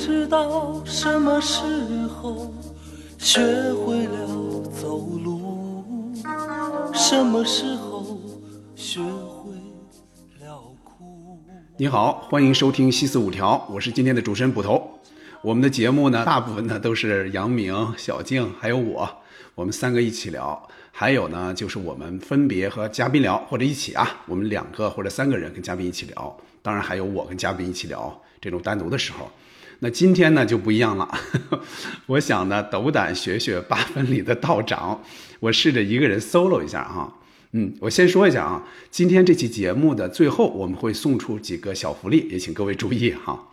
知道什么时候学会了走路，什么时候学会了哭。你好，欢迎收听《西四五条》，我是今天的主持人捕头。我们的节目呢，大部分呢都是杨明、小静还有我，我们三个一起聊。还有呢，就是我们分别和嘉宾聊，或者一起啊，我们两个或者三个人跟嘉宾一起聊。当然还有我跟嘉宾一起聊这种单独的时候。那今天呢就不一样了，我想呢斗胆学学八分里的道长，我试着一个人 solo 一下哈。嗯，我先说一下啊，今天这期节目的最后我们会送出几个小福利，也请各位注意哈。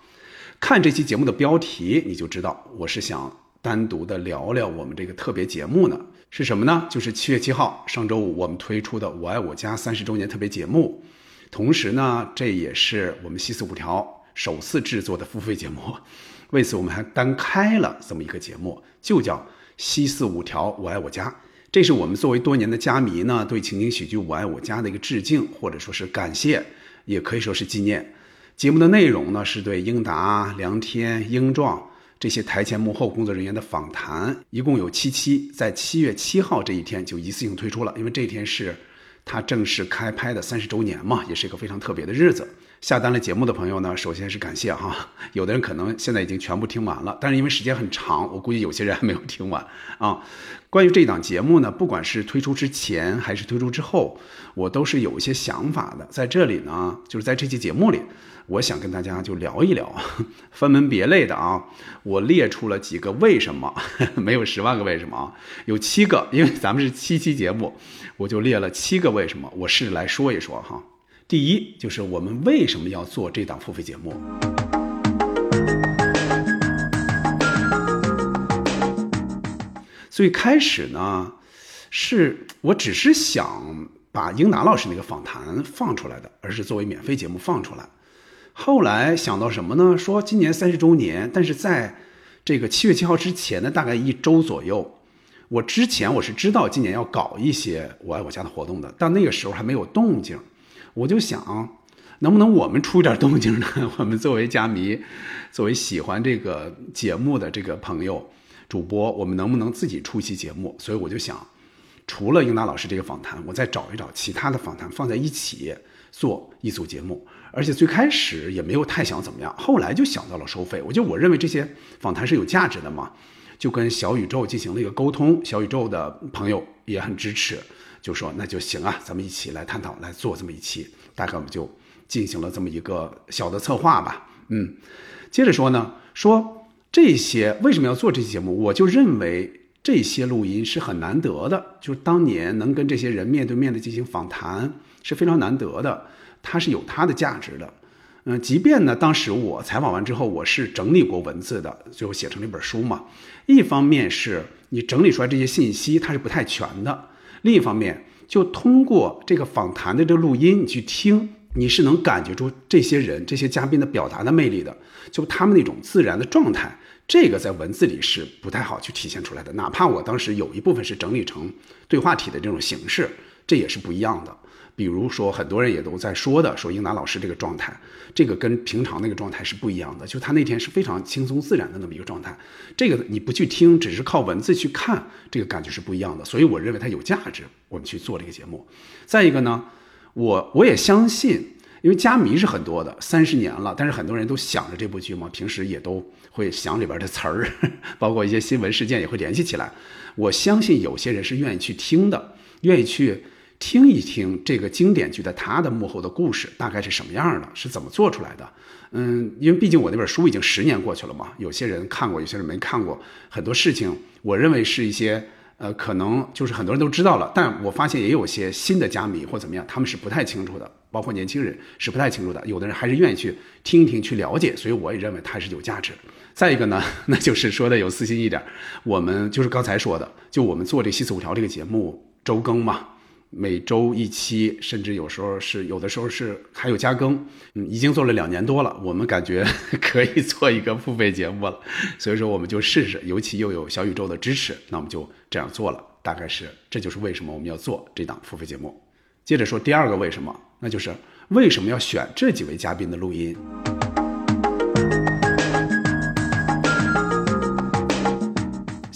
看这期节目的标题你就知道，我是想单独的聊聊我们这个特别节目呢，是什么呢？就是七月七号上周五我们推出的《我爱我家》三十周年特别节目，同时呢这也是我们西四五条。首次制作的付费节目，为此我们还单开了这么一个节目，就叫《西四五条我爱我家》。这是我们作为多年的家迷呢，对情景喜剧《我爱我家》的一个致敬，或者说是感谢，也可以说是纪念。节目的内容呢，是对英达、梁天、英壮这些台前幕后工作人员的访谈，一共有七期，在七月七号这一天就一次性推出了，因为这一天是他正式开拍的三十周年嘛，也是一个非常特别的日子。下单了节目的朋友呢，首先是感谢哈，有的人可能现在已经全部听完了，但是因为时间很长，我估计有些人还没有听完啊。关于这档节目呢，不管是推出之前还是推出之后，我都是有一些想法的。在这里呢，就是在这期节目里，我想跟大家就聊一聊，分门别类的啊，我列出了几个为什么，没有十万个为什么啊，有七个，因为咱们是七期节目，我就列了七个为什么，我试着来说一说哈。第一，就是我们为什么要做这档付费节目？最开始呢，是我只是想把英达老师那个访谈放出来的，而是作为免费节目放出来。后来想到什么呢？说今年三十周年，但是在这个七月七号之前的大概一周左右，我之前我是知道今年要搞一些我爱我家的活动的，但那个时候还没有动静。我就想，能不能我们出点动静呢？我们作为家迷，作为喜欢这个节目的这个朋友、主播，我们能不能自己出一期节目？所以我就想，除了英达老师这个访谈，我再找一找其他的访谈放在一起做一组节目。而且最开始也没有太想怎么样，后来就想到了收费。我就我认为这些访谈是有价值的嘛，就跟小宇宙进行了一个沟通，小宇宙的朋友也很支持。就说那就行啊，咱们一起来探讨来做这么一期，大概我们就进行了这么一个小的策划吧。嗯，接着说呢，说这些为什么要做这期节目？我就认为这些录音是很难得的，就是当年能跟这些人面对面的进行访谈是非常难得的，它是有它的价值的。嗯，即便呢，当时我采访完之后，我是整理过文字的，最后写成了一本书嘛。一方面是你整理出来这些信息，它是不太全的。另一方面，就通过这个访谈的这录音，你去听，你是能感觉出这些人、这些嘉宾的表达的魅力的，就他们那种自然的状态，这个在文字里是不太好去体现出来的。哪怕我当时有一部分是整理成对话体的这种形式，这也是不一样的。比如说，很多人也都在说的，说英达老师这个状态，这个跟平常那个状态是不一样的。就他那天是非常轻松自然的那么一个状态，这个你不去听，只是靠文字去看，这个感觉是不一样的。所以我认为它有价值，我们去做这个节目。再一个呢，我我也相信，因为家迷是很多的，三十年了，但是很多人都想着这部剧嘛，平时也都会想里边的词儿，包括一些新闻事件也会联系起来。我相信有些人是愿意去听的，愿意去。听一听这个经典剧的它的幕后的故事大概是什么样的，是怎么做出来的？嗯，因为毕竟我那本书已经十年过去了嘛，有些人看过，有些人没看过。很多事情，我认为是一些呃，可能就是很多人都知道了，但我发现也有些新的家迷或怎么样，他们是不太清楚的，包括年轻人是不太清楚的。有的人还是愿意去听一听，去了解，所以我也认为它是有价值。再一个呢，那就是说的有私心一点，我们就是刚才说的，就我们做这《西四五条》这个节目周更嘛。每周一期，甚至有时候是有的时候是还有加更，嗯，已经做了两年多了，我们感觉 可以做一个付费节目了，所以说我们就试试，尤其又有小宇宙的支持，那我们就这样做了。大概是这就是为什么我们要做这档付费节目。接着说第二个为什么，那就是为什么要选这几位嘉宾的录音。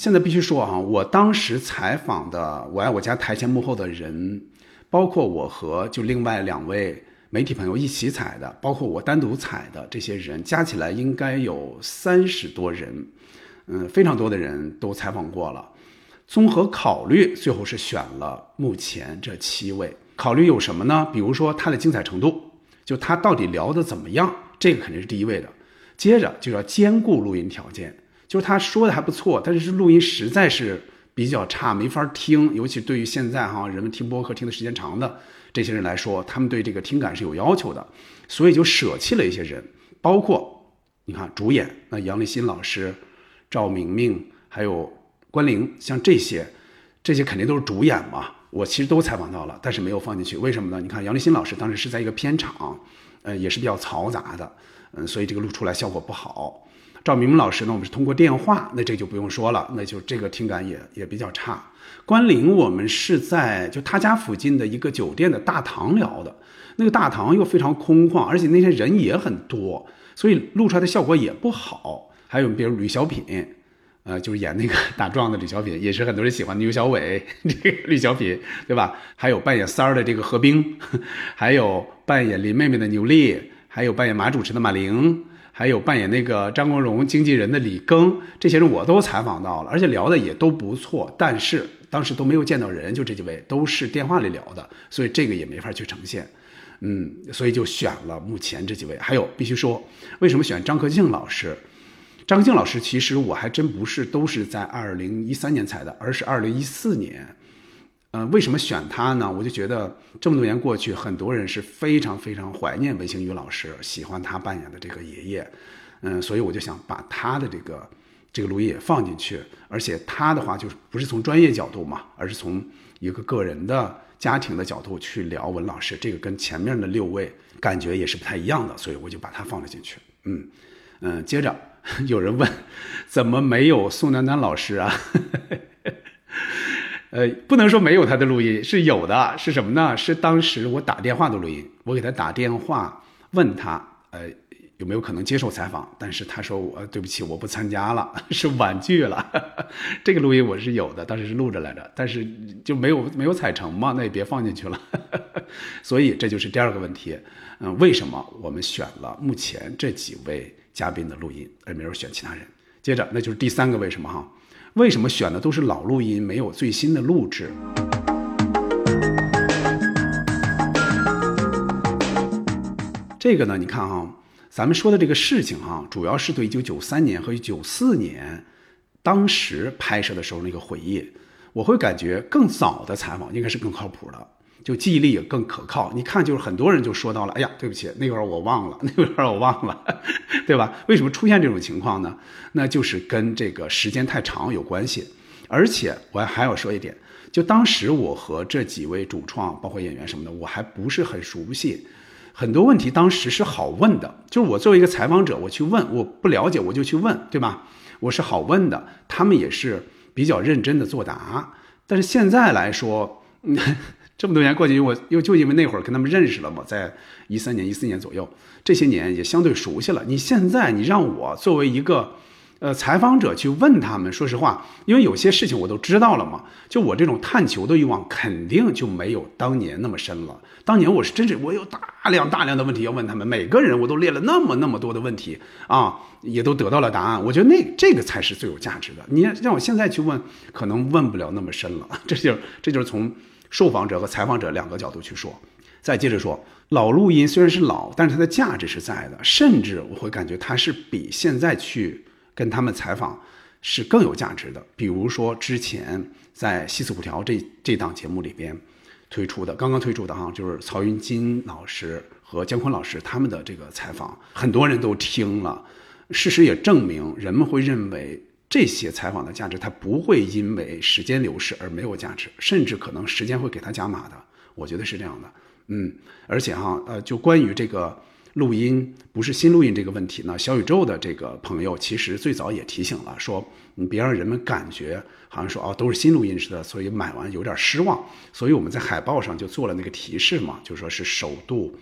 现在必须说啊，我当时采访的我爱我家台前幕后的人，包括我和就另外两位媒体朋友一起采的，包括我单独采的这些人，加起来应该有三十多人，嗯，非常多的人都采访过了。综合考虑，最后是选了目前这七位。考虑有什么呢？比如说他的精彩程度，就他到底聊得怎么样，这个肯定是第一位的。接着就要兼顾录音条件。就是他说的还不错，但是录音实在是比较差，没法听。尤其对于现在哈人们听播客听的时间长的这些人来说，他们对这个听感是有要求的，所以就舍弃了一些人，包括你看主演那杨立新老师、赵明明，还有关凌，像这些，这些肯定都是主演嘛。我其实都采访到了，但是没有放进去，为什么呢？你看杨立新老师当时是在一个片场，呃，也是比较嘈杂的，嗯，所以这个录出来效果不好。赵明明老师呢，我们是通过电话，那这就不用说了，那就这个听感也也比较差。关凌，我们是在就他家附近的一个酒店的大堂聊的，那个大堂又非常空旷，而且那些人也很多，所以录出来的效果也不好。还有比如吕小品，呃，就是演那个打壮的吕小品，也是很多人喜欢的牛小伟这个吕小品，对吧？还有扮演三儿的这个何冰，还有扮演林妹妹的牛丽，还有扮演马主持的马玲。还有扮演那个张国荣经纪人的李庚，这些人我都采访到了，而且聊的也都不错。但是当时都没有见到人，就这几位都是电话里聊的，所以这个也没法去呈现。嗯，所以就选了目前这几位。还有必须说，为什么选张克敬老师？张克敬老师其实我还真不是都是在二零一三年采的，而是二零一四年。呃，为什么选他呢？我就觉得这么多年过去，很多人是非常非常怀念文星宇老师，喜欢他扮演的这个爷爷，嗯，所以我就想把他的这个这个录音也放进去。而且他的话就是不是从专业角度嘛，而是从一个个人的家庭的角度去聊文老师，这个跟前面的六位感觉也是不太一样的，所以我就把他放了进去。嗯嗯，接着 有人问，怎么没有宋丹丹老师啊？呃，不能说没有他的录音，是有的，是什么呢？是当时我打电话的录音，我给他打电话问他，呃，有没有可能接受采访？但是他说我对不起，我不参加了，是婉拒了。这个录音我是有的，当时是录着来着，但是就没有没有采成嘛，那也别放进去了。所以这就是第二个问题，嗯，为什么我们选了目前这几位嘉宾的录音，而没有选其他人？接着，那就是第三个为什么哈？为什么选的都是老录音，没有最新的录制？这个呢？你看哈，咱们说的这个事情哈，主要是对一九九三年和一九四年当时拍摄的时候那个回忆。我会感觉更早的采访应该是更靠谱的。就记忆力也更可靠，你看，就是很多人就说到了，哎呀，对不起，那会儿我忘了，那会儿我忘了，对吧？为什么出现这种情况呢？那就是跟这个时间太长有关系。而且我还要说一点，就当时我和这几位主创，包括演员什么的，我还不是很熟悉，很多问题当时是好问的。就是我作为一个采访者，我去问，我不了解我就去问，对吧？我是好问的，他们也是比较认真的作答。但是现在来说，这么多年过去，我又就因为那会儿跟他们认识了嘛，在一三年、一四年左右，这些年也相对熟悉了。你现在你让我作为一个，呃，采访者去问他们，说实话，因为有些事情我都知道了嘛，就我这种探求的欲望肯定就没有当年那么深了。当年我是真是我有大量大量的问题要问他们，每个人我都列了那么那么多的问题啊，也都得到了答案。我觉得那这个才是最有价值的。你让我现在去问，可能问不了那么深了。这就这就是从。受访者和采访者两个角度去说，再接着说，老录音虽然是老，但是它的价值是在的，甚至我会感觉它是比现在去跟他们采访是更有价值的。比如说之前在《西四五条》这这档节目里边推出的，刚刚推出的哈，就是曹云金老师和姜昆老师他们的这个采访，很多人都听了，事实也证明，人们会认为。这些采访的价值，它不会因为时间流逝而没有价值，甚至可能时间会给它加码的。我觉得是这样的，嗯，而且哈，呃，就关于这个录音不是新录音这个问题呢，小宇宙的这个朋友其实最早也提醒了，说你别让人们感觉好像说哦都是新录音似的，所以买完有点失望。所以我们在海报上就做了那个提示嘛，就说是首度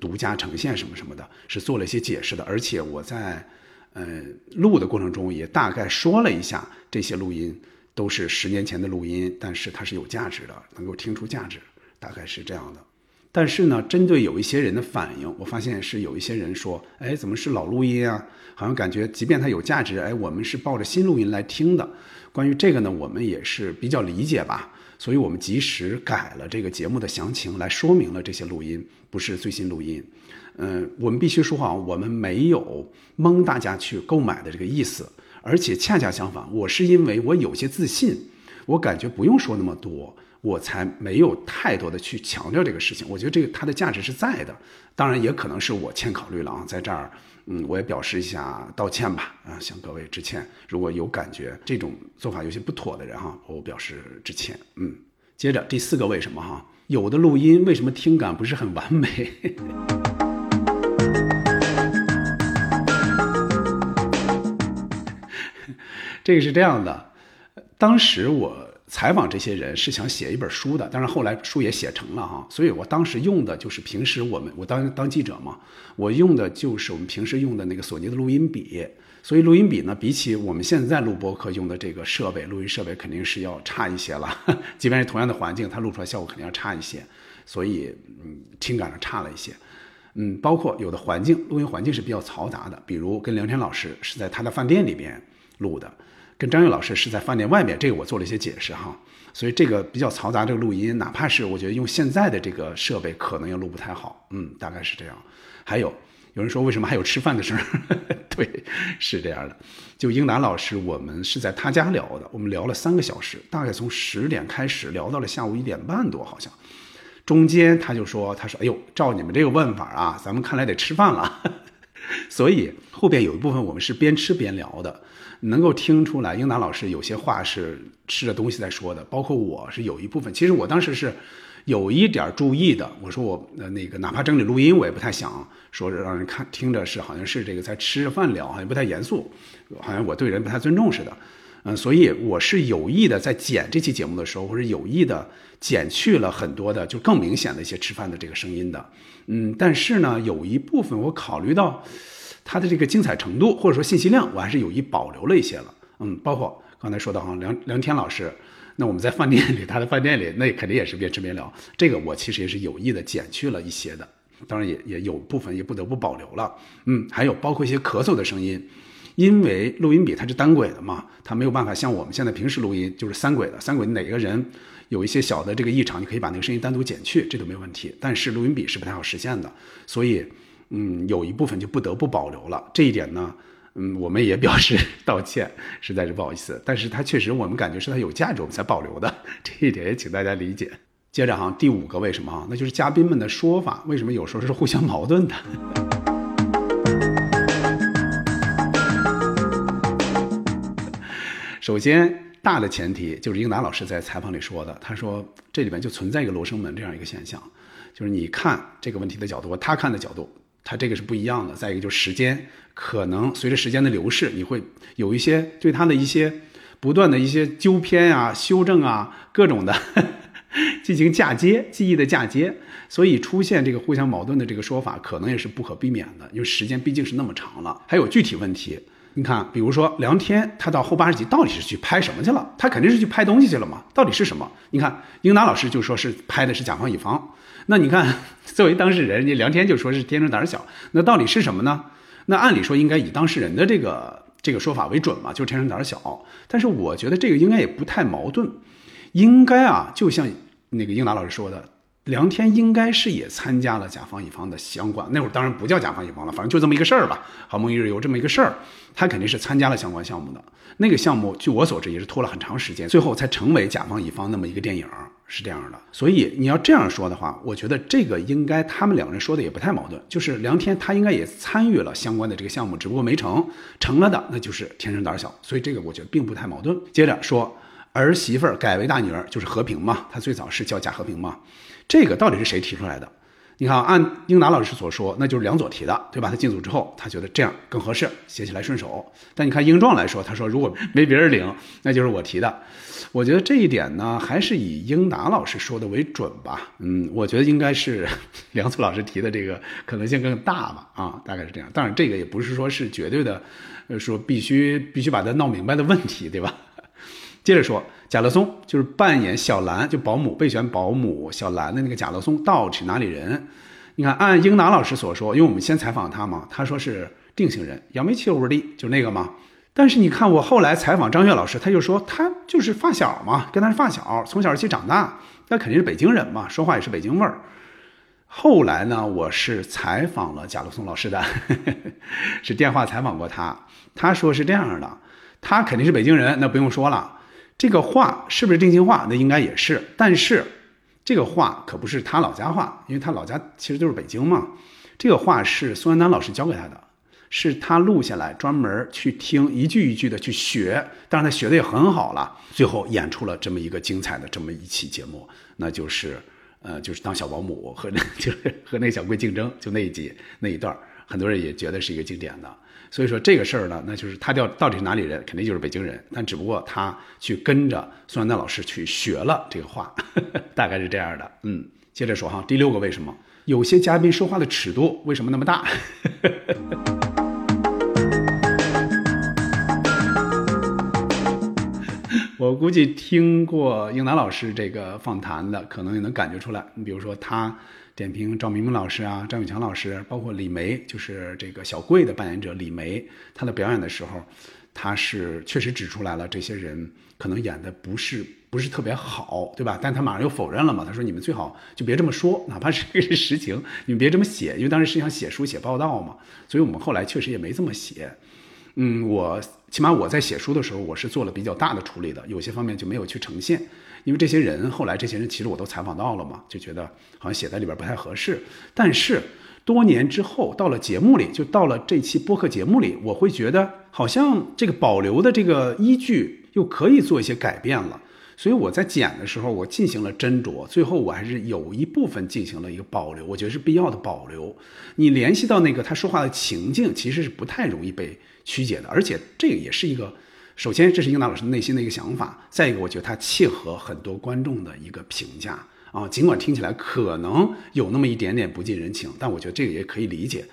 独家呈现什么什么的，是做了一些解释的。而且我在。呃，录的过程中也大概说了一下，这些录音都是十年前的录音，但是它是有价值的，能够听出价值，大概是这样的。但是呢，针对有一些人的反应，我发现是有一些人说，哎，怎么是老录音啊？好像感觉即便它有价值，哎，我们是抱着新录音来听的。关于这个呢，我们也是比较理解吧，所以我们及时改了这个节目的详情，来说明了这些录音不是最新录音。嗯，我们必须说好，我们没有蒙大家去购买的这个意思，而且恰恰相反，我是因为我有些自信，我感觉不用说那么多。我才没有太多的去强调这个事情，我觉得这个它的价值是在的，当然也可能是我欠考虑了啊，在这儿，嗯，我也表示一下道歉吧，啊，向各位致歉。如果有感觉这种做法有些不妥的人哈，我表示致歉。嗯，接着第四个为什么哈，有的录音为什么听感不是很完美？这个是这样的，当时我。采访这些人是想写一本书的，但是后来书也写成了哈，所以我当时用的就是平时我们我当当记者嘛，我用的就是我们平时用的那个索尼的录音笔，所以录音笔呢，比起我们现在录播课用的这个设备，录音设备肯定是要差一些了，即便是同样的环境，它录出来效果肯定要差一些，所以嗯，听感上差了一些，嗯，包括有的环境录音环境是比较嘈杂的，比如跟梁天老师是在他的饭店里边录的。跟张悦老师是在饭店外面，这个我做了一些解释哈，所以这个比较嘈杂，这个录音，哪怕是我觉得用现在的这个设备，可能也录不太好，嗯，大概是这样。还有有人说为什么还有吃饭的声？对，是这样的。就英达老师，我们是在他家聊的，我们聊了三个小时，大概从十点开始聊到了下午一点半多，好像。中间他就说，他说，哎呦，照你们这个问法啊，咱们看来得吃饭了。所以后边有一部分我们是边吃边聊的。能够听出来，英达老师有些话是吃着东西在说的，包括我是有一部分。其实我当时是有一点注意的。我说我呃那个哪怕整理录音，我也不太想说是让人看听着是好像是这个在吃着饭聊，好像不太严肃，好像我对人不太尊重似的。嗯，所以我是有意的在剪这期节目的时候，或者有意的剪去了很多的就更明显的一些吃饭的这个声音的。嗯，但是呢，有一部分我考虑到。它的这个精彩程度或者说信息量，我还是有意保留了一些了。嗯，包括刚才说到哈梁梁天老师，那我们在饭店里，他的饭店里，那肯定也是边吃边聊。这个我其实也是有意的减去了一些的，当然也也有部分也不得不保留了。嗯，还有包括一些咳嗽的声音，因为录音笔它是单轨的嘛，它没有办法像我们现在平时录音就是三轨的，三轨哪个人有一些小的这个异常，你可以把那个声音单独减去，这都没有问题。但是录音笔是不太好实现的，所以。嗯，有一部分就不得不保留了。这一点呢，嗯，我们也表示道歉，实在是不好意思。但是它确实，我们感觉是它有价值，我们才保留的。这一点也请大家理解。接着哈，第五个为什么哈，那就是嘉宾们的说法，为什么有时候是互相矛盾的？首先，大的前提就是英达老师在采访里说的，他说这里面就存在一个罗生门这样一个现象，就是你看这个问题的角度和他看的角度。他这个是不一样的。再一个就是时间，可能随着时间的流逝，你会有一些对他的一些不断的一些纠偏啊、修正啊、各种的进行嫁接，记忆的嫁接，所以出现这个互相矛盾的这个说法，可能也是不可避免的。因为时间毕竟是那么长了。还有具体问题，你看，比如说梁天，他到后八十集到底是去拍什么去了？他肯定是去拍东西去了嘛？到底是什么？你看，英达老师就说是拍的是甲方乙方。那你看，作为当事人，人家梁天就说是天生胆小，那到底是什么呢？那按理说应该以当事人的这个这个说法为准嘛，就天生胆小。但是我觉得这个应该也不太矛盾，应该啊，就像那个英达老师说的。梁天应该是也参加了甲方乙方的相关，那会儿当然不叫甲方乙方了，反正就这么一个事儿吧。好梦一日游这么一个事儿，他肯定是参加了相关项目的。那个项目，据我所知也是拖了很长时间，最后才成为甲方乙方那么一个电影，是这样的。所以你要这样说的话，我觉得这个应该他们两个人说的也不太矛盾。就是梁天他应该也参与了相关的这个项目，只不过没成，成了的那就是天生胆小。所以这个我觉得并不太矛盾。接着说儿媳妇改为大女儿就是和平嘛，他最早是叫贾和平嘛。这个到底是谁提出来的？你看，按英达老师所说，那就是梁左提的，对吧？他进组之后，他觉得这样更合适，写起来顺手。但你看英壮来说，他说如果没别人领，那就是我提的。我觉得这一点呢，还是以英达老师说的为准吧。嗯，我觉得应该是梁左老师提的这个可能性更大吧。啊，大概是这样。当然，这个也不是说是绝对的，说必须必须把它闹明白的问题，对吧？接着说，贾乐松就是扮演小兰，就保姆备选保姆小兰的那个贾乐松，到底哪里人？你看，按英达老师所说，因为我们先采访他嘛，他说是定兴人，杨梅七五的，就那个嘛。但是你看，我后来采访张悦老师，他就说他就是发小嘛，跟他是发小，从小一起长大，那肯定是北京人嘛，说话也是北京味儿。后来呢，我是采访了贾乐松老师的，是电话采访过他，他说是这样的，他肯定是北京人，那不用说了。这个话是不是定兴话？那应该也是，但是这个话可不是他老家话，因为他老家其实就是北京嘛。这个话是宋丹丹老师教给他的，是他录下来专门去听，一句一句的去学。当然他学的也很好了，最后演出了这么一个精彩的这么一期节目，那就是呃，就是当小保姆和 就是和那个小贵竞争，就那一集那一段，很多人也觉得是一个经典的。所以说这个事儿呢，那就是他叫到底是哪里人，肯定就是北京人，但只不过他去跟着宋丹丹老师去学了这个话，大概是这样的。嗯，接着说哈，第六个为什么有些嘉宾说话的尺度为什么那么大？我估计听过英南老师这个访谈的，可能也能感觉出来。你比如说他。点评赵明明老师啊，张永强老师，包括李梅，就是这个小贵的扮演者李梅，她的表演的时候，她是确实指出来了，这些人可能演的不是不是特别好，对吧？但她马上又否认了嘛，她说你们最好就别这么说，哪怕是这是实情，你们别这么写，因为当时是想写书写报道嘛，所以我们后来确实也没这么写。嗯，我起码我在写书的时候，我是做了比较大的处理的，有些方面就没有去呈现。因为这些人后来，这些人其实我都采访到了嘛，就觉得好像写在里边不太合适。但是多年之后，到了节目里，就到了这期播客节目里，我会觉得好像这个保留的这个依据又可以做一些改变了。所以我在剪的时候，我进行了斟酌，最后我还是有一部分进行了一个保留，我觉得是必要的保留。你联系到那个他说话的情境，其实是不太容易被曲解的，而且这个也是一个。首先，这是英达老师内心的一个想法；再一个，我觉得他契合很多观众的一个评价啊。尽管听起来可能有那么一点点不近人情，但我觉得这个也可以理解。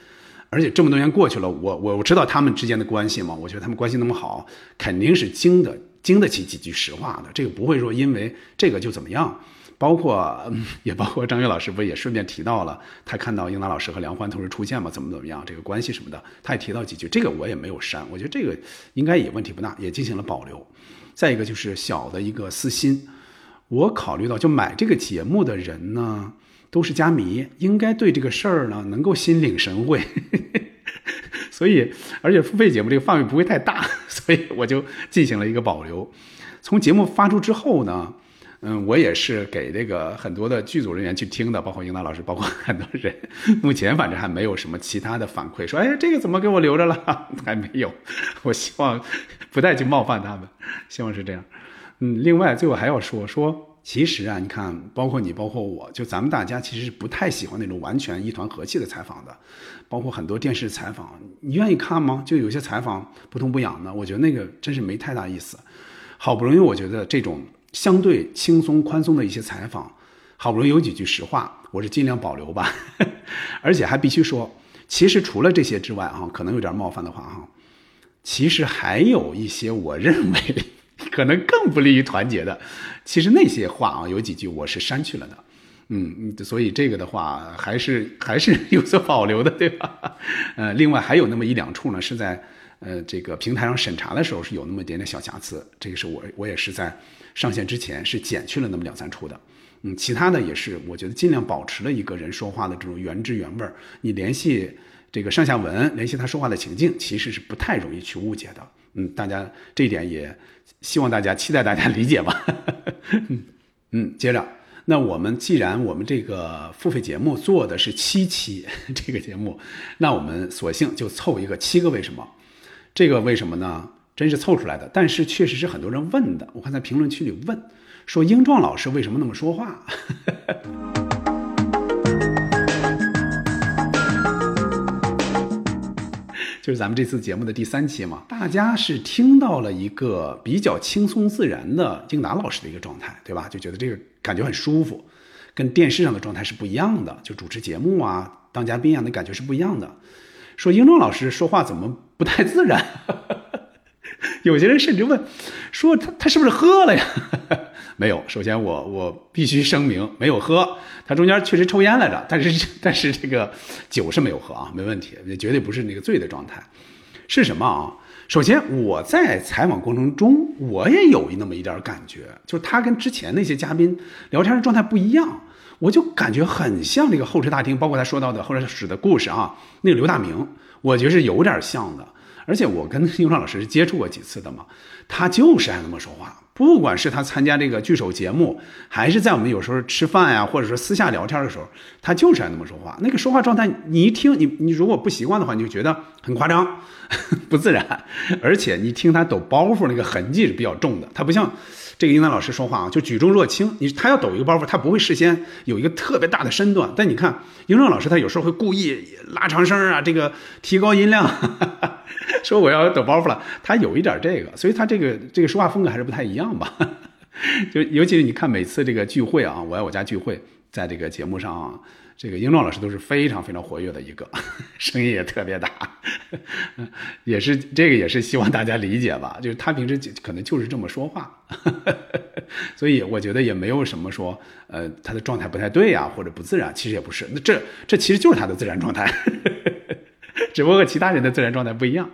而且这么多年过去了，我我我知道他们之间的关系嘛，我觉得他们关系那么好，肯定是经得经得起几句实话的。这个不会说因为这个就怎么样。包括 也包括张悦老师，不也顺便提到了他看到英达老师和梁欢同时出现嘛？怎么怎么样？这个关系什么的，他也提到几句。这个我也没有删，我觉得这个应该也问题不大，也进行了保留。再一个就是小的一个私心，我考虑到就买这个节目的人呢都是家迷，应该对这个事儿呢能够心领神会，所以而且付费节目这个范围不会太大，所以我就进行了一个保留。从节目发出之后呢。嗯，我也是给这个很多的剧组人员去听的，包括英达老师，包括很多人。目前反正还没有什么其他的反馈，说哎，这个怎么给我留着了？还没有。我希望不再去冒犯他们，希望是这样。嗯，另外最后还要说说，其实啊，你看，包括你，包括我，就咱们大家其实是不太喜欢那种完全一团和气的采访的，包括很多电视采访，你愿意看吗？就有些采访不痛不痒的，我觉得那个真是没太大意思。好不容易，我觉得这种。相对轻松宽松的一些采访，好不容易有几句实话，我是尽量保留吧。而且还必须说，其实除了这些之外，哈，可能有点冒犯的话，哈，其实还有一些我认为 可能更不利于团结的。其实那些话啊，有几句我是删去了的。嗯，所以这个的话，还是还是有所保留的，对吧？呃，另外还有那么一两处呢，是在呃这个平台上审查的时候是有那么一点点小瑕疵，这个是我我也是在。上线之前是减去了那么两三处的，嗯，其他的也是，我觉得尽量保持了一个人说话的这种原汁原味儿。你联系这个上下文，联系他说话的情境，其实是不太容易去误解的。嗯，大家这一点也希望大家期待大家理解吧。嗯，接着，那我们既然我们这个付费节目做的是七期这个节目，那我们索性就凑一个七个为什么？这个为什么呢？真是凑出来的。但是确实是很多人问的我看在评论区里问说英壮老师为什么那么说话？哈哈哈就是咱们这次节目的第三期嘛大家是听到了一个比较轻松自然的英达老师的一个状态对吧？就觉得这个感觉很舒服跟电视上的状态是不一样的就主持节目啊当嘉宾一样的感觉是不一样的。说英壮老师说话怎么不太自然？哈哈 有些人甚至问，说他他是不是喝了呀？没有，首先我我必须声明，没有喝。他中间确实抽烟来着，但是 但是这个酒是没有喝啊，没问题，也绝对不是那个醉的状态。是什么啊？首先我在采访过程中，我也有那么一点感觉，就是他跟之前那些嘉宾聊天的状态不一样，我就感觉很像那个候车大厅，包括他说到的候车室的故事啊，那个刘大明，我觉得是有点像的。而且我跟英壮老师是接触过几次的嘛，他就是爱那么说话。不管是他参加这个聚首节目，还是在我们有时候吃饭呀，或者说私下聊天的时候，他就是爱那么说话。那个说话状态，你一听，你你如果不习惯的话，你就觉得很夸张，不自然。而且你听他抖包袱那个痕迹是比较重的，他不像。这个英南老师说话啊，就举重若轻。你他要抖一个包袱，他不会事先有一个特别大的身段。但你看英正老师，他有时候会故意拉长声啊，这个提高音量，说我要抖包袱了。他有一点这个，所以他这个这个说话风格还是不太一样吧。就尤其是你看每次这个聚会啊，我爱我家聚会，在这个节目上。这个英壮老师都是非常非常活跃的一个，声音也特别大，也是这个也是希望大家理解吧，就是他平时可能就是这么说话，所以我觉得也没有什么说，呃，他的状态不太对呀，或者不自然，其实也不是，那这这其实就是他的自然状态，只不过其他人的自然状态不一样。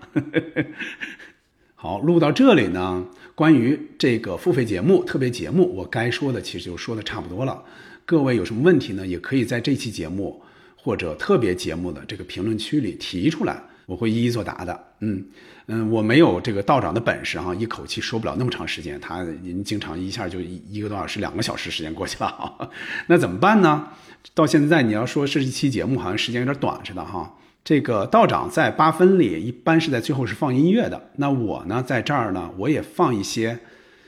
好，录到这里呢，关于这个付费节目、特别节目，我该说的其实就说的差不多了。各位有什么问题呢？也可以在这期节目或者特别节目的这个评论区里提出来，我会一一作答的。嗯嗯，我没有这个道长的本事哈，一口气说不了那么长时间。他您经常一下就一一个多小时、两个小时时间过去了，那怎么办呢？到现在你要说是一期节目，好像时间有点短似的哈。这个道长在八分里一般是在最后是放音乐的，那我呢在这儿呢，我也放一些。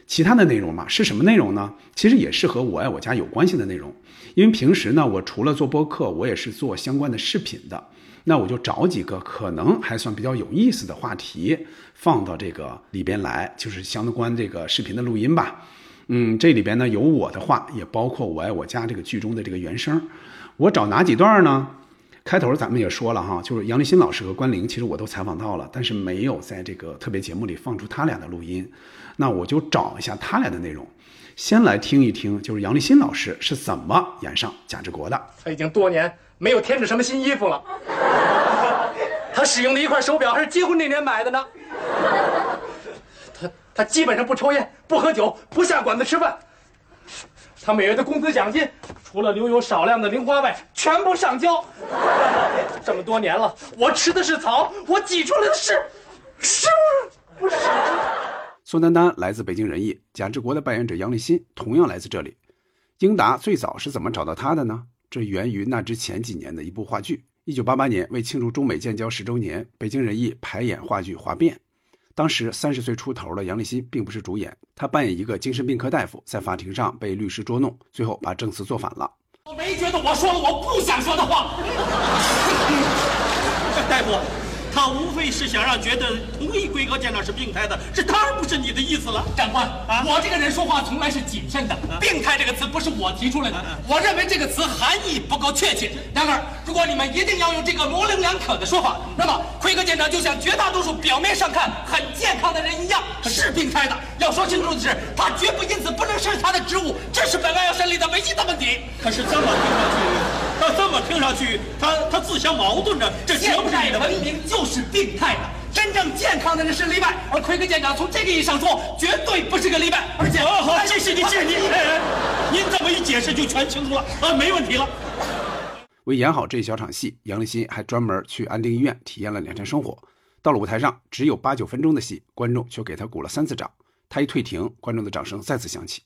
其他的内容嘛，是什么内容呢？其实也是和我爱我家有关系的内容。因为平时呢，我除了做播客，我也是做相关的视频的。那我就找几个可能还算比较有意思的话题放到这个里边来，就是相关这个视频的录音吧。嗯，这里边呢有我的话，也包括我爱我家这个剧中的这个原声。我找哪几段呢？开头咱们也说了哈，就是杨立新老师和关凌，其实我都采访到了，但是没有在这个特别节目里放出他俩的录音。那我就找一下他俩的内容，先来听一听，就是杨立新老师是怎么演上贾志国的。他已经多年没有添置什么新衣服了。他使用的一块手表还是结婚那年买的呢。他他基本上不抽烟，不喝酒，不下馆子吃饭。他每月的工资奖金，除了留有少量的零花外，全部上交。这么多年了，我吃的是草，我挤出来的是是不是？宋丹丹来自北京人艺，贾志国的扮演者杨立新同样来自这里。英达最早是怎么找到他的呢？这源于那之前几年的一部话剧。一九八八年，为庆祝中美建交十周年，北京人艺排演话剧《哗变》。当时三十岁出头的杨立新并不是主演，他扮演一个精神病科大夫，在法庭上被律师捉弄，最后把证词做反了。我没觉得我说了我不想说的话，大夫。他无非是想让觉得同意规格舰长是病态的，这当然不是你的意思了，长官啊！我这个人说话从来是谨慎的，病态这个词不是我提出来的，我认为这个词含义不够确切。然而，如果你们一定要用这个模棱两可的说法，那么奎格舰长就像绝大多数表面上看很健康的人一样，是病态的。要说清楚的是，他绝不因此不能胜任他的职务，这是本案要审理的唯一的问题。可是这么听上去。他这么听上去，他他自相矛盾着。这现代文明就是病态的，真正健康的人是例外。而奎格舰长从这个意义上说，绝对不是个例外。而且，哦，好，谢谢您，谢谢您。您这么一解释，就全清楚了。啊，没问题了。为演好这一小场戏，杨立新还专门去安定医院体验了两天生活。到了舞台上，只有八九分钟的戏，观众却给他鼓了三次掌。他一退庭，观众的掌声再次响起。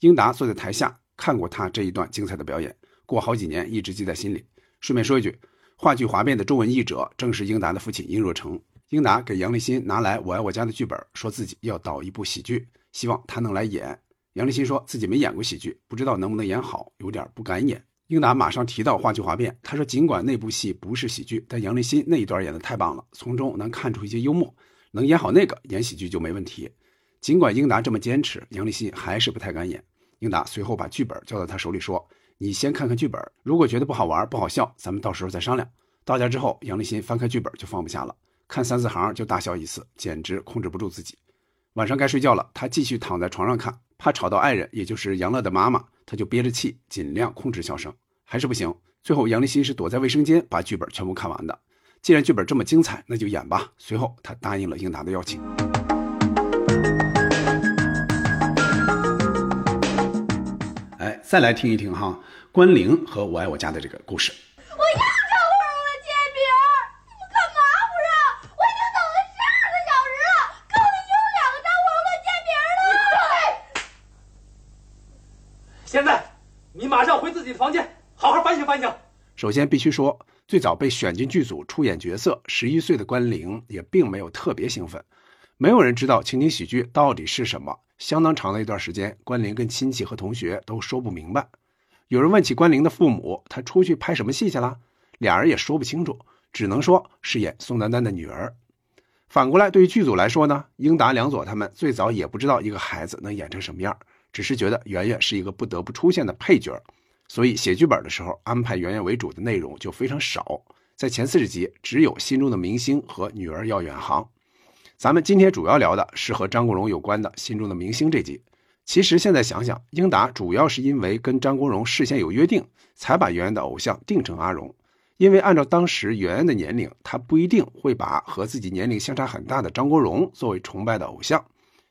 英达坐在台下看过他这一段精彩的表演。过好几年，一直记在心里。顺便说一句，话剧《哗变》的中文译者正是英达的父亲殷若成。英达给杨立新拿来《我爱我家》的剧本，说自己要导一部喜剧，希望他能来演。杨立新说自己没演过喜剧，不知道能不能演好，有点不敢演。英达马上提到话剧哗变，他说：“尽管那部戏不是喜剧，但杨立新那一段演的太棒了，从中能看出一些幽默，能演好那个，演喜剧就没问题。”尽管英达这么坚持，杨立新还是不太敢演。英达随后把剧本交到他手里，说：“你先看看剧本，如果觉得不好玩、不好笑，咱们到时候再商量。”到家之后，杨立新翻开剧本就放不下了，看三四行就大笑一次，简直控制不住自己。晚上该睡觉了，他继续躺在床上看，怕吵到爱人，也就是杨乐的妈妈。他就憋着气，尽量控制笑声，还是不行。最后，杨立新是躲在卫生间把剧本全部看完的。既然剧本这么精彩，那就演吧。随后，他答应了英达的邀请。再来听一听哈，关凌和我爱我家的这个故事。我要找回我的煎饼，你们干嘛不让？我已经等了十二个小时了，口里有两张黄瓜煎饼了现在，你马上回自己的房间，好好反省反省。首先必须说，最早被选进剧组出演角色，十一岁的关凌也并没有特别兴奋。没有人知道情景喜剧到底是什么。相当长的一段时间，关凌跟亲戚和同学都说不明白。有人问起关凌的父母，他出去拍什么戏去了？俩人也说不清楚，只能说是演宋丹丹的女儿。反过来，对于剧组来说呢，英达、梁左他们最早也不知道一个孩子能演成什么样。只是觉得圆圆是一个不得不出现的配角，所以写剧本的时候安排圆圆为主的内容就非常少。在前四十集，只有心中的明星和女儿要远航。咱们今天主要聊的是和张国荣有关的心中的明星这集。其实现在想想，英达主要是因为跟张国荣事先有约定，才把圆圆的偶像定成阿荣。因为按照当时圆圆的年龄，他不一定会把和自己年龄相差很大的张国荣作为崇拜的偶像。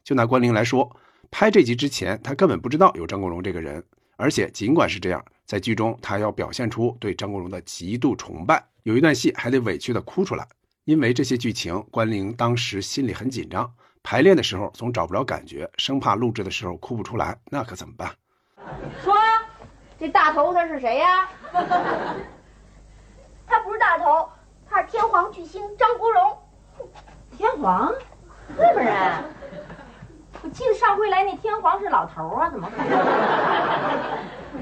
就拿关凌来说。拍这集之前，他根本不知道有张国荣这个人，而且尽管是这样，在剧中他要表现出对张国荣的极度崇拜，有一段戏还得委屈的哭出来，因为这些剧情，关凌当时心里很紧张，排练的时候总找不着感觉，生怕录制的时候哭不出来，那可怎么办？说，这大头他是谁呀？他不是大头，他是天皇巨星张国荣。天皇，日本人。我记得上回来那天皇是老头啊，怎么可能？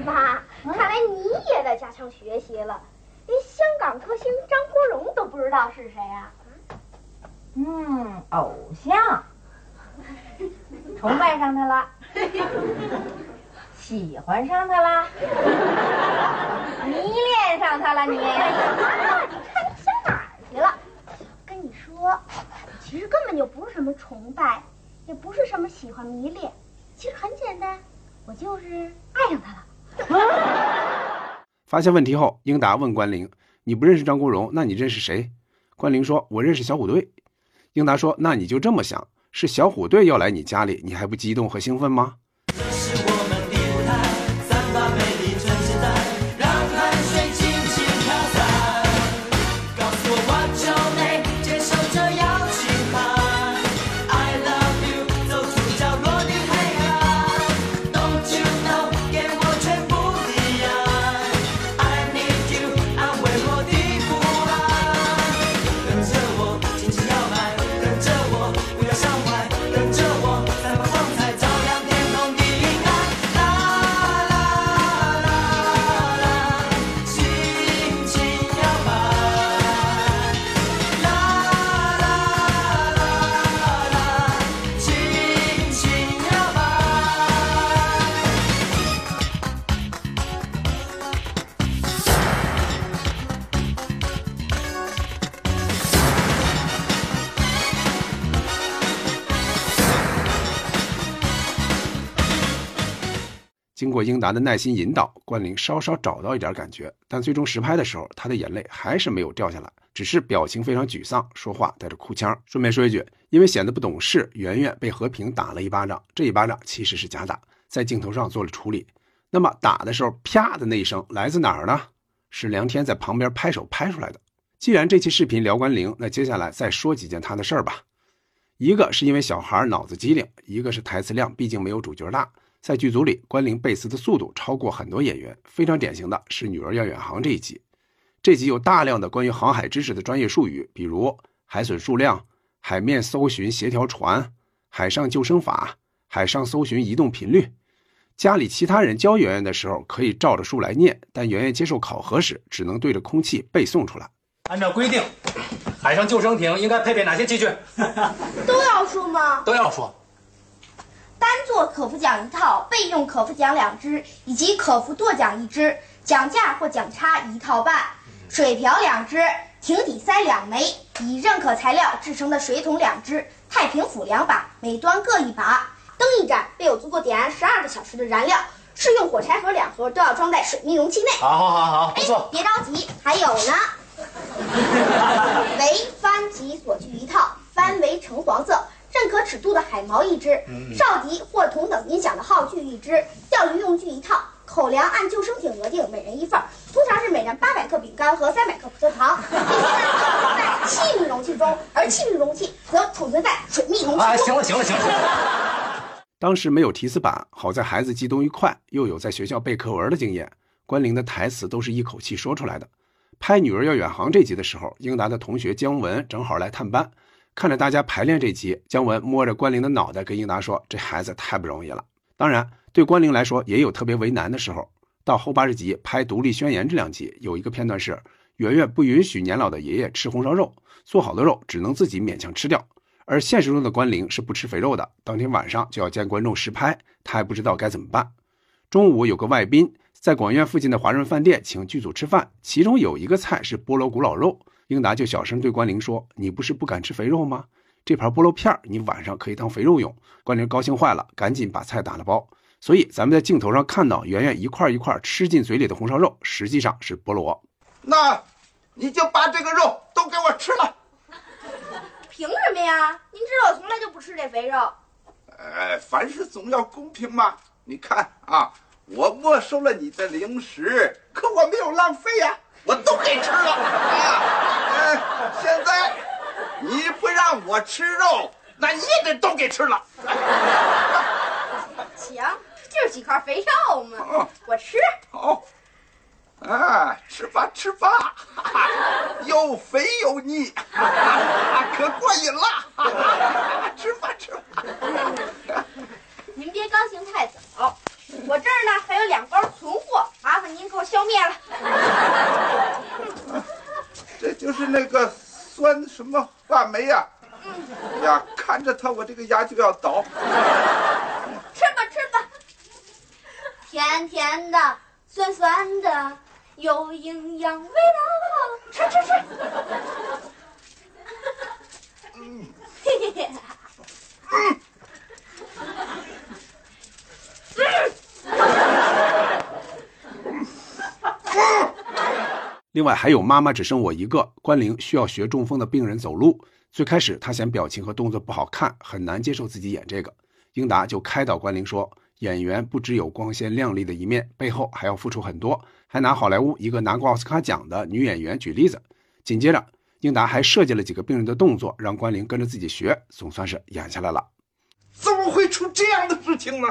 妈，看来你也得加强学习了，连香港歌星张国荣都不知道是谁啊？嗯，偶像，崇拜上他了，喜欢上他了，迷恋上他了，你？妈，你看你想哪儿去了？跟你说，其实根本就不是什么崇拜。也不是什么喜欢迷恋，其实很简单，我就是爱上他了。发现问题后，英达问关凌：“你不认识张国荣，那你认识谁？”关凌说：“我认识小虎队。”英达说：“那你就这么想，是小虎队要来你家里，你还不激动和兴奋吗？”英达的耐心引导，关凌稍稍找到一点感觉，但最终实拍的时候，他的眼泪还是没有掉下来，只是表情非常沮丧，说话带着哭腔。顺便说一句，因为显得不懂事，圆圆被和平打了一巴掌，这一巴掌其实是假打，在镜头上做了处理。那么打的时候啪的那一声来自哪儿呢？是梁天在旁边拍手拍出来的。既然这期视频聊关凌，那接下来再说几件他的事儿吧。一个是因为小孩脑子机灵，一个是台词量毕竟没有主角大。在剧组里，关凌背词的速度超过很多演员。非常典型的是《女儿要远航》这一集，这集有大量的关于航海知识的专业术语，比如海损数量、海面搜寻协调船、海上救生法、海上搜寻移动频率。家里其他人教圆圆的时候，可以照着书来念，但圆圆接受考核时，只能对着空气背诵出来。按照规定，海上救生艇应该配备哪些器具？都要说吗？都要说。单座可浮桨一套，备用可浮桨两只，以及可浮舵桨一只，桨架或桨叉一套半，水瓢两只，艇底塞两枚，以认可材料制成的水桶两只，太平斧两把，每端各一把，灯一盏，备有足够点燃十二个小时的燃料。适用火柴盒两盒都要装在水密容器内。好好好好，不哎错，。别着急，还有呢。为帆及所具一套，帆为橙黄色，认可尺度的海锚一只，哨笛或同等音响的号具一只，钓鱼用具一套。口粮按救生艇额定，每人一份儿，通常是每人八百克饼干和三百克葡萄糖，第三储存在气密容器中，而气密容器则储存在水密容器啊，中。行了行了行了，当时没有提词板，好在孩子记东西快，又有在学校背课文的经验，关凌的台词都是一口气说出来的。拍《女儿要远航》这集的时候，英达的同学姜文正好来探班，看着大家排练这集，姜文摸着关凌的脑袋跟英达说：“这孩子太不容易了。”当然，对关凌来说也有特别为难的时候。到后八十集拍《独立宣言》这两集，有一个片段是圆圆不允许年老的爷爷吃红烧肉，做好的肉只能自己勉强吃掉。而现实中的关凌是不吃肥肉的，当天晚上就要见观众实拍，他还不知道该怎么办。中午有个外宾在广院附近的华润饭店请剧组吃饭，其中有一个菜是菠萝古老肉，英达就小声对关凌说：“你不是不敢吃肥肉吗？这盘菠萝片儿你晚上可以当肥肉用。”关凌高兴坏了，赶紧把菜打了包。所以咱们在镜头上看到圆圆一块一块吃进嘴里的红烧肉，实际上是菠萝。那你就把这个肉都给我吃了。凭什么呀？您知道我从来就不吃这肥肉。呃，凡事总要公平嘛。你看啊，我没收了你的零食，可我没有浪费呀、我都给吃了啊。呃，现在你不让我吃肉，那你也得都给吃了。行，就是几块肥肉嘛哦，我吃。好，啊，吃吧吃吧，又肥又腻，哈哈可过瘾了。哈哈吃吧吃吧。您别高兴太早，我这儿呢还有两包存货，麻烦您给我消灭了。这就是那个酸什么话梅呀、呀，看着它我这个牙就要倒。吃吧吃吧，甜甜的，酸酸的，有营养，味道好，吃吃吃。嗯，嘿嘿嘿。另外还有妈妈只剩我一个，关凌需要学中风的病人走路。最开始他嫌表情和动作不好看，很难接受自己演这个。英达就开导关凌说，演员不只有光鲜亮丽的一面，背后还要付出很多。还拿好莱坞一个拿过奥斯卡奖的女演员举例子。紧接着，英达还设计了几个病人的动作，让关凌跟着自己学，总算是演下来了。怎么会出这样的事情呢？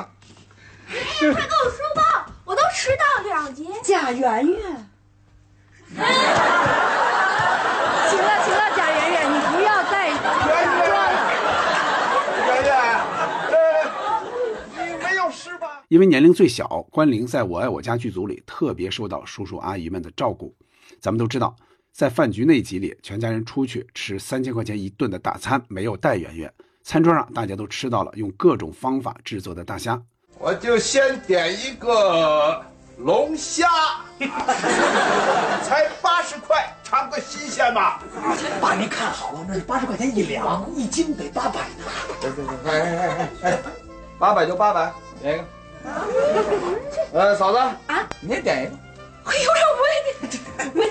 快给我书包，我都迟到两节。贾圆圆。行了行了，贾圆圆，你不要再假装了。圆圆，呃，你没有事吧？因为年龄最小，关凌在我爱我家剧组里特别受到叔叔阿姨们的照顾。咱们都知道，在饭局那集里，全家人出去吃三千块钱一顿的大餐，没有带圆圆。餐桌上大家都吃到了用各种方法制作的大虾。我就先点一个龙虾，才八十块，尝个新鲜吧。爸，您看好了，那是八十块钱一两，一斤得八百呢。哎哎哎哎，八百就八百，点一个。呃，嫂子啊，你也点一个。哎呦，我我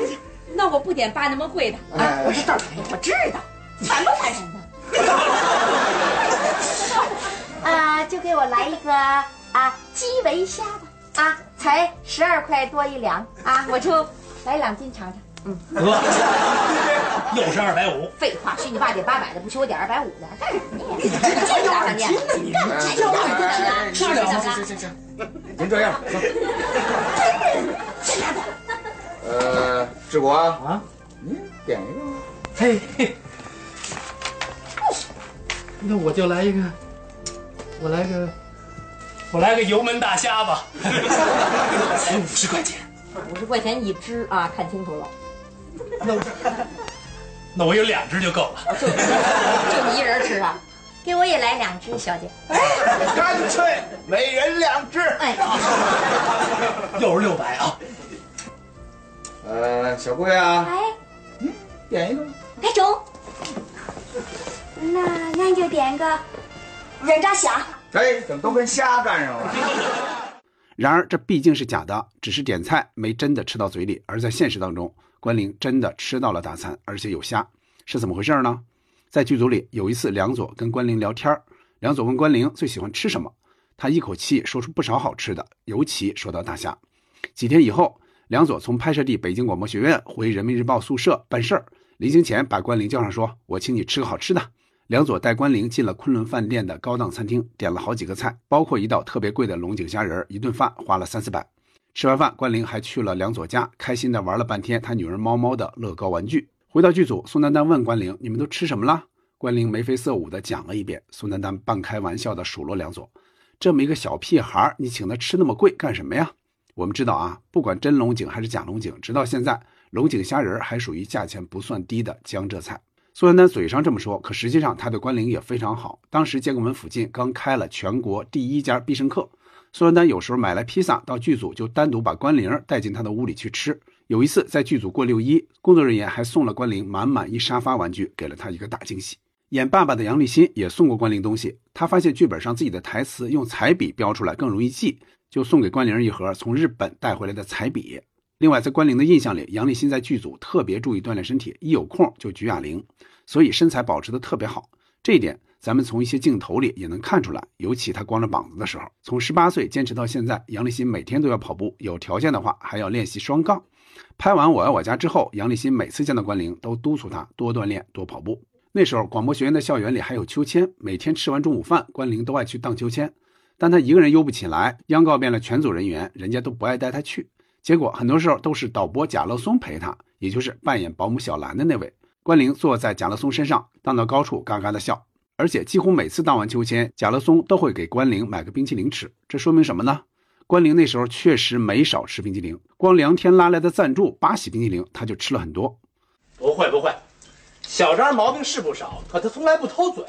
那我不点八那么贵的啊！我知道，我知道，烦不烦人呢？啊，就给我来一个啊基围虾吧，啊，才十二块多一两啊，我就来两斤尝尝。嗯得，又是二百五。废话，许你爸点八百的，不许我点二百五的，干什么呀？这这大饭店，你干啥呀？吃了怎么了？行行行，您这样，呃，志国啊，您点一个。嘿嘿，那我就来一个，我来个我来个油焖大虾吧，才五十块钱。五十块钱一只啊，看清楚了。那我 那我有两只就够了。就就你一人吃啊？给我也来两只，小姐。干脆每人两只。哎，又是六百啊！呃，小贵啊，哎，点一个吧。来中。那俺就点个软炸虾。哎，怎么都跟虾干上了？然而这毕竟是假的，只是点菜没真的吃到嘴里。而在现实当中，关凌真的吃到了大餐，而且有虾，是怎么回事呢？在剧组里，有一次梁左跟关凌聊天梁左问关凌最喜欢吃什么，他一口气说出不少好吃的，尤其说到大虾。几天以后，梁左从拍摄地北京广播学院回人民日报宿舍办事儿，临行前把关凌叫上说：“我请你吃个好吃的。”梁左带关凌进了昆仑饭店的高档餐厅，点了好几个菜，包括一道特别贵的龙井虾仁一顿饭花了三四百。吃完饭，关凌还去了梁左家，开心的玩了半天他女儿猫猫的乐高玩具。回到剧组，宋丹丹问关凌：“你们都吃什么了？”关凌眉飞色舞的讲了一遍。宋丹丹半开玩笑的数落梁左：“这么一个小屁孩，你请他吃那么贵干什么呀？”我们知道啊，不管真龙井还是假龙井，直到现在，龙井虾仁还属于价钱不算低的江浙菜。宋丹丹嘴上这么说，可实际上她对关凌也非常好。当时建国门附近刚开了全国第一家必胜客，宋丹丹有时候买来披萨到剧组，就单独把关凌带进他的屋里去吃。有一次在剧组过六一，工作人员还送了关凌满满一沙发玩具，给了他一个大惊喜。演爸爸的杨立新也送过关凌东西，他发现剧本上自己的台词用彩笔标出来更容易记，就送给关凌一盒从日本带回来的彩笔。另外，在关凌的印象里，杨立新在剧组特别注意锻炼身体，一有空就举哑铃，所以身材保持的特别好。这一点咱们从一些镜头里也能看出来，尤其他光着膀子的时候。从十八岁坚持到现在，杨立新每天都要跑步，有条件的话还要练习双杠。拍完《我爱我家》之后，杨立新每次见到关凌都督促他多锻炼、多跑步。那时候广播学院的校园里还有秋千，每天吃完中午饭，关凌都爱去荡秋千，但他一个人悠不起来，央告遍了全组人员，人家都不爱带他去。结果很多时候都是导播贾乐松陪他，也就是扮演保姆小兰的那位。关凌坐在贾乐松身上，荡到高处，嘎嘎的笑。而且几乎每次荡完秋千，贾乐松都会给关凌买个冰淇淋吃。这说明什么呢？关凌那时候确实没少吃冰淇淋，光梁天拉来的赞助八喜冰淇淋，他就吃了很多。不会不会，小张毛病是不少，可他从来不偷嘴。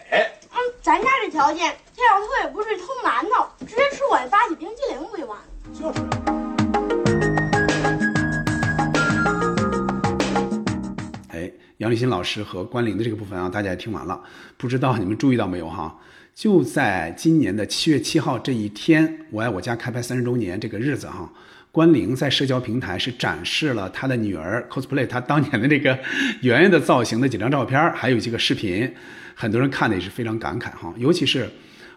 嗯，咱家这条件，他要偷也不是偷馒头，直接吃我的八喜冰淇淋不就完了？就是。杨立新老师和关凌的这个部分啊，大家也听完了，不知道你们注意到没有哈？就在今年的七月七号这一天，《我爱我家》开拍三十周年这个日子哈，关凌在社交平台是展示了他的女儿 cosplay 他当年的这个 圆圆的造型的几张照片，还有几个视频，很多人看的也是非常感慨哈，尤其是。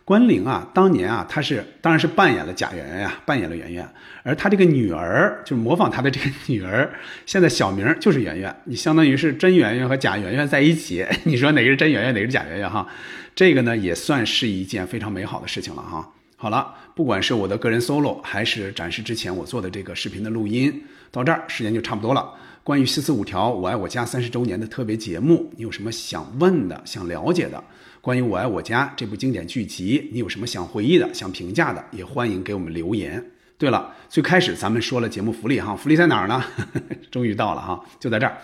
关凌啊，当年啊，他是当然是扮演了贾圆圆呀，扮演了圆圆，而他这个女儿就是模仿他的这个女儿，现在小名就是圆圆，你相当于是真圆圆和假圆圆在一起，你说哪个是真圆圆，哪个是假圆圆哈？这个呢也算是一件非常美好的事情了哈。好了，不管是我的个人 solo，还是展示之前我做的这个视频的录音，到这儿时间就差不多了。关于四四五条我爱我家三十周年的特别节目，你有什么想问的、想了解的？关于《我爱我家》这部经典剧集，你有什么想回忆的、想评价的，也欢迎给我们留言。对了，最开始咱们说了节目福利哈，福利在哪儿呢？终于到了哈，就在这儿。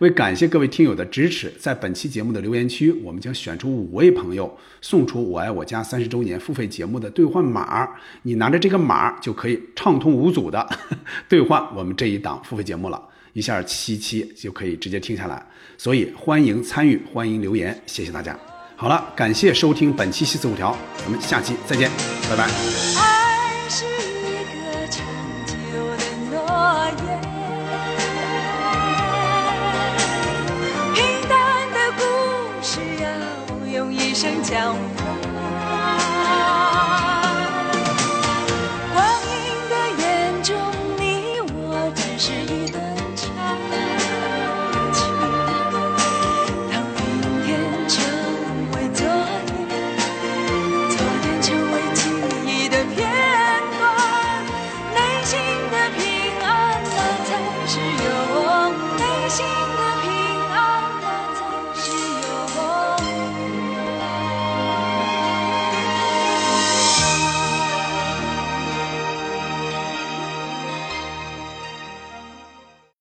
为感谢各位听友的支持，在本期节目的留言区，我们将选出五位朋友，送出《我爱我家》三十周年付费节目的兑换码。你拿着这个码，就可以畅通无阻的 兑换我们这一档付费节目了，一下七期就可以直接听下来。所以欢迎参与，欢迎留言，谢谢大家。好了，感谢收听本期《西四五条》，咱们下期再见，拜拜。爱是一个长久的诺言，平淡的故事要用一生讲完。